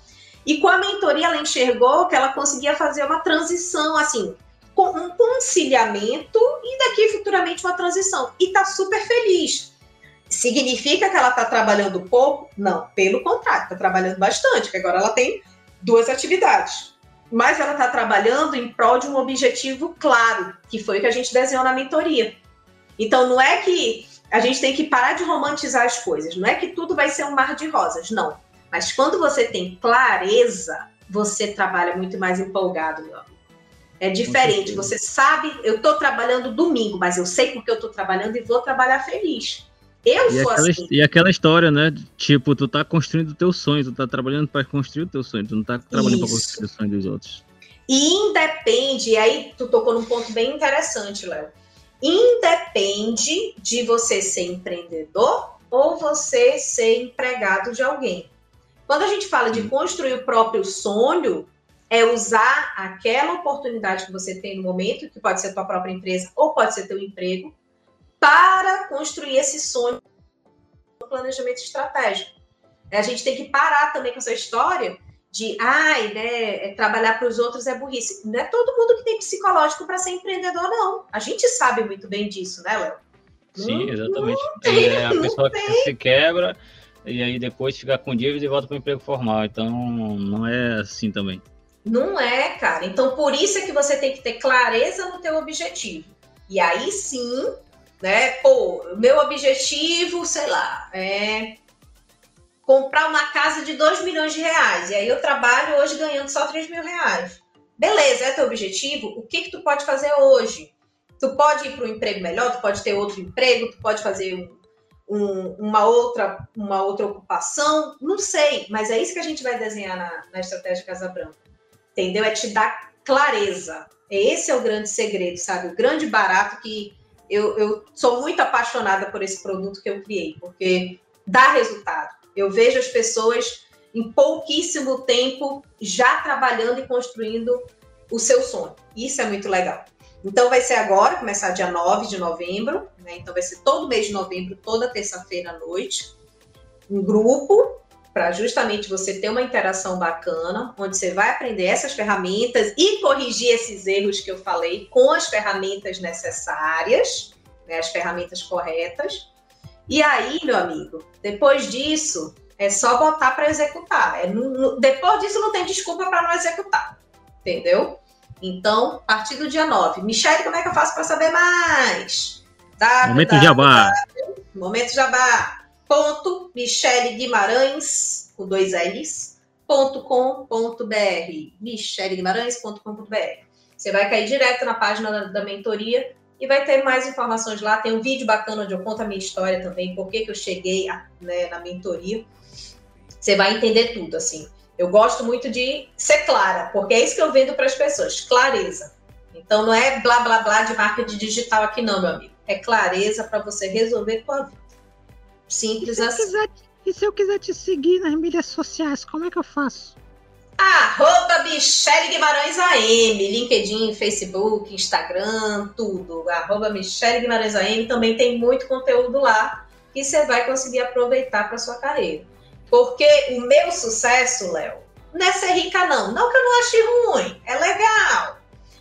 E com a mentoria, ela enxergou que ela conseguia fazer uma transição, assim, com um conciliamento e daqui futuramente uma transição. E tá super feliz Significa que ela está trabalhando pouco? Não, pelo contrário, está trabalhando bastante, porque agora ela tem duas atividades. Mas ela está trabalhando em prol de um objetivo claro, que foi o que a gente desenhou na mentoria. Então não é que a gente tem que parar de romantizar as coisas. Não é que tudo vai ser um mar de rosas, não. Mas quando você tem clareza, você trabalha muito mais empolgado, meu amigo. É diferente. Você sabe, eu estou trabalhando domingo, mas eu sei porque eu estou trabalhando e vou trabalhar feliz. Eu e sou aquela, assim. E aquela história, né? Tipo, tu tá construindo o teu sonho, tu tá trabalhando para construir o teu sonho, tu não tá trabalhando para construir o sonho dos outros. E independe, e aí tu tocou num ponto bem interessante, Léo. Independe de você ser empreendedor ou você ser empregado de alguém. Quando a gente fala de construir o próprio sonho, é usar aquela oportunidade que você tem no momento, que pode ser tua própria empresa ou pode ser teu emprego, para construir esse sonho no planejamento estratégico. A gente tem que parar também com essa história de, ai, né, é, trabalhar para os outros é burrice. Não é todo mundo que tem psicológico para ser empreendedor, não. A gente sabe muito bem disso, né, Léo? Sim, exatamente. Não tem, é a pessoa que se quebra e aí depois fica com dívida e volta para o emprego formal. Então, não é assim também. Não é, cara. Então, por isso é que você tem que ter clareza no teu objetivo. E aí sim, né? Pô, meu objetivo, sei lá, é comprar uma casa de 2 milhões de reais. E aí eu trabalho hoje ganhando só 3 mil reais. Beleza, é teu objetivo? O que, que tu pode fazer hoje? Tu pode ir para um emprego melhor, tu pode ter outro emprego, tu pode fazer um, um, uma, outra, uma outra ocupação, não sei, mas é isso que a gente vai desenhar na, na estratégia Casa Branca. Entendeu? É te dar clareza. Esse é o grande segredo, sabe? O grande barato que eu, eu sou muito apaixonada por esse produto que eu criei, porque dá resultado. Eu vejo as pessoas em pouquíssimo tempo já trabalhando e construindo o seu sonho. Isso é muito legal. Então vai ser agora, começar dia 9 de novembro, né? Então vai ser todo mês de novembro, toda terça-feira à noite. Um grupo para justamente você ter uma interação bacana, onde você vai aprender essas ferramentas e corrigir esses erros que eu falei com as ferramentas necessárias, né, as ferramentas corretas. E aí, meu amigo, depois disso, é só botar para executar. É, no, depois disso, não tem desculpa para não executar. Entendeu? Então, a partir do dia 9. Michelle, como é que eu faço para saber mais? Momento Jabá. Momento Jabá. Ponto Michele Guimarães, com dois L's, ponto com ponto br. micheleguimarães.com.br. Você vai cair direto na página da, da mentoria e vai ter mais informações lá. Tem um vídeo bacana onde eu conto a minha história também, por que, que eu cheguei a, né, na mentoria. Você vai entender tudo, assim. Eu gosto muito de ser clara, porque é isso que eu vendo para as pessoas, clareza. Então não é blá blá blá de marketing digital aqui não, meu amigo. É clareza para você resolver tua vida. Simples e assim. Quiser, e se eu quiser te seguir nas mídias sociais, como é que eu faço? Arroba Michele Guimarães AM, LinkedIn, Facebook, Instagram, tudo. Arroba Michele Guimarães AM também tem muito conteúdo lá que você vai conseguir aproveitar para sua carreira. Porque o meu sucesso, Léo, não é ser rica, não. Não que eu não ache ruim, é legal.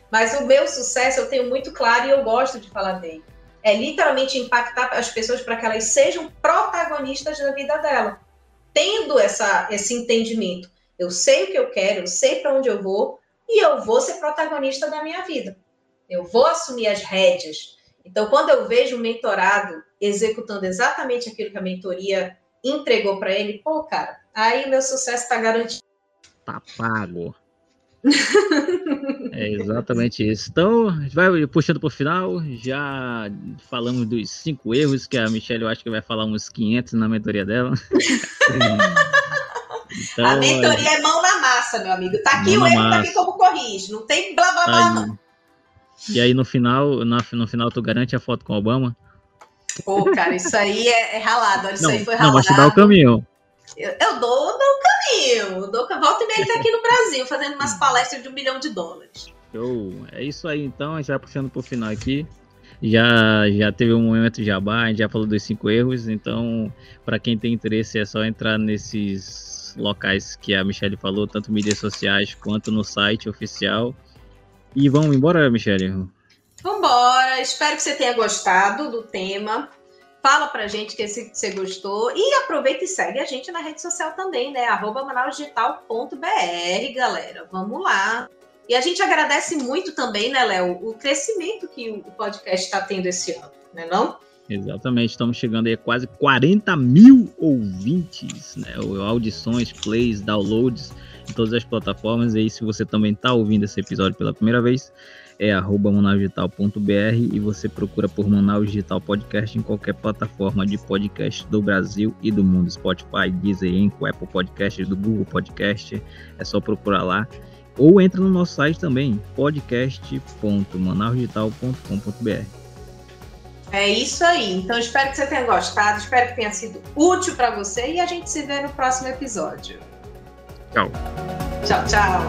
Mas o meu sucesso eu tenho muito claro e eu gosto de falar dele. É literalmente impactar as pessoas para que elas sejam protagonistas da vida dela. Tendo essa, esse entendimento eu sei o que eu quero, eu sei para onde eu vou e eu vou ser protagonista da minha vida. Eu vou assumir as rédeas. Então, quando eu vejo um mentorado executando exatamente aquilo que a mentoria entregou para ele, pô, cara, aí meu sucesso está garantido. Tá pago. É exatamente isso. Então, a gente vai puxando para o final. Já falamos dos cinco erros que a Michelle, eu acho que vai falar uns 500 na mentoria dela. Então, a mentoria é mão na massa, meu amigo. Tá aqui o erro, tá aqui como corrige. Não tem blá blá blá, não. E aí no final, no, no final tu garante a foto com o Obama? Pô, cara, isso aí é, é ralado. Isso não, aí foi ralado. Não, mas te dá o caminho. Eu, eu dou, o caminho. Eu dou, volta e meia tá aqui no Brasil, fazendo umas palestras de um milhão de dólares. Show. É isso aí, então. A gente vai puxando pro final aqui. Já, já teve um momento jabá, a gente já falou dos cinco erros. Então, para quem tem interesse, é só entrar nesses locais que a Michelle falou, tanto mídias sociais quanto no site oficial. E vamos embora, Michelle? Vambora! Espero que você tenha gostado do tema. Fala pra gente que você gostou e aproveita e segue a gente na rede social também, né? Arroba manausdigital.br, galera. Vamos lá. E a gente agradece muito também, né, Léo, o crescimento que o podcast está tendo esse ano, né não? Exatamente, estamos chegando aí a quase 40 mil ouvintes, né? Audições, plays, downloads em todas as plataformas. E aí, se você também está ouvindo esse episódio pela primeira vez, é arroba manausdigital.br e você procura por Manaus Digital Podcast em qualquer plataforma de podcast do Brasil e do mundo. Spotify, Deezer, Enco, Apple Podcast, do Google Podcast. É só procurar lá. Ou entra no nosso site também, podcast.manausdigital.com.br. É isso aí. Então espero que você tenha gostado, espero que tenha sido útil para você e a gente se vê no próximo episódio. Tchau. Tchau, tchau.